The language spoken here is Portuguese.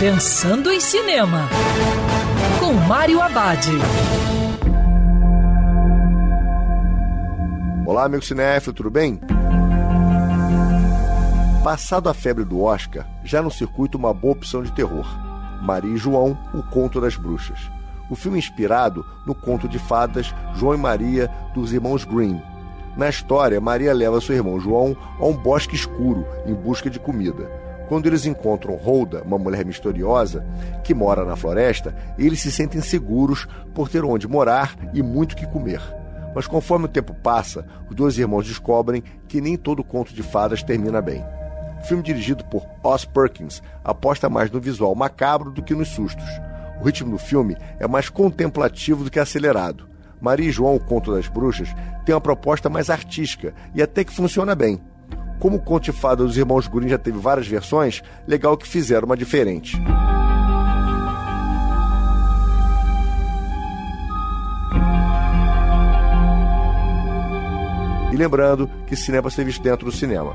Pensando em Cinema, com Mário Abad. Olá, amigo cinéfilo, tudo bem? Passado a febre do Oscar, já no circuito uma boa opção de terror. Maria e João, o Conto das Bruxas. O filme inspirado no conto de fadas João e Maria dos irmãos Grimm. Na história, Maria leva seu irmão João a um bosque escuro em busca de comida. Quando eles encontram Holda, uma mulher misteriosa que mora na floresta, eles se sentem seguros por ter onde morar e muito que comer. Mas conforme o tempo passa, os dois irmãos descobrem que nem todo conto de fadas termina bem. O filme dirigido por Oz Perkins aposta mais no visual macabro do que nos sustos. O ritmo do filme é mais contemplativo do que acelerado. Maria e João, o Conto das Bruxas, tem uma proposta mais artística e até que funciona bem. Como o Conto de Fada dos Irmãos Green já teve várias versões, legal que fizeram uma diferente. E lembrando que cinema ser visto dentro do cinema.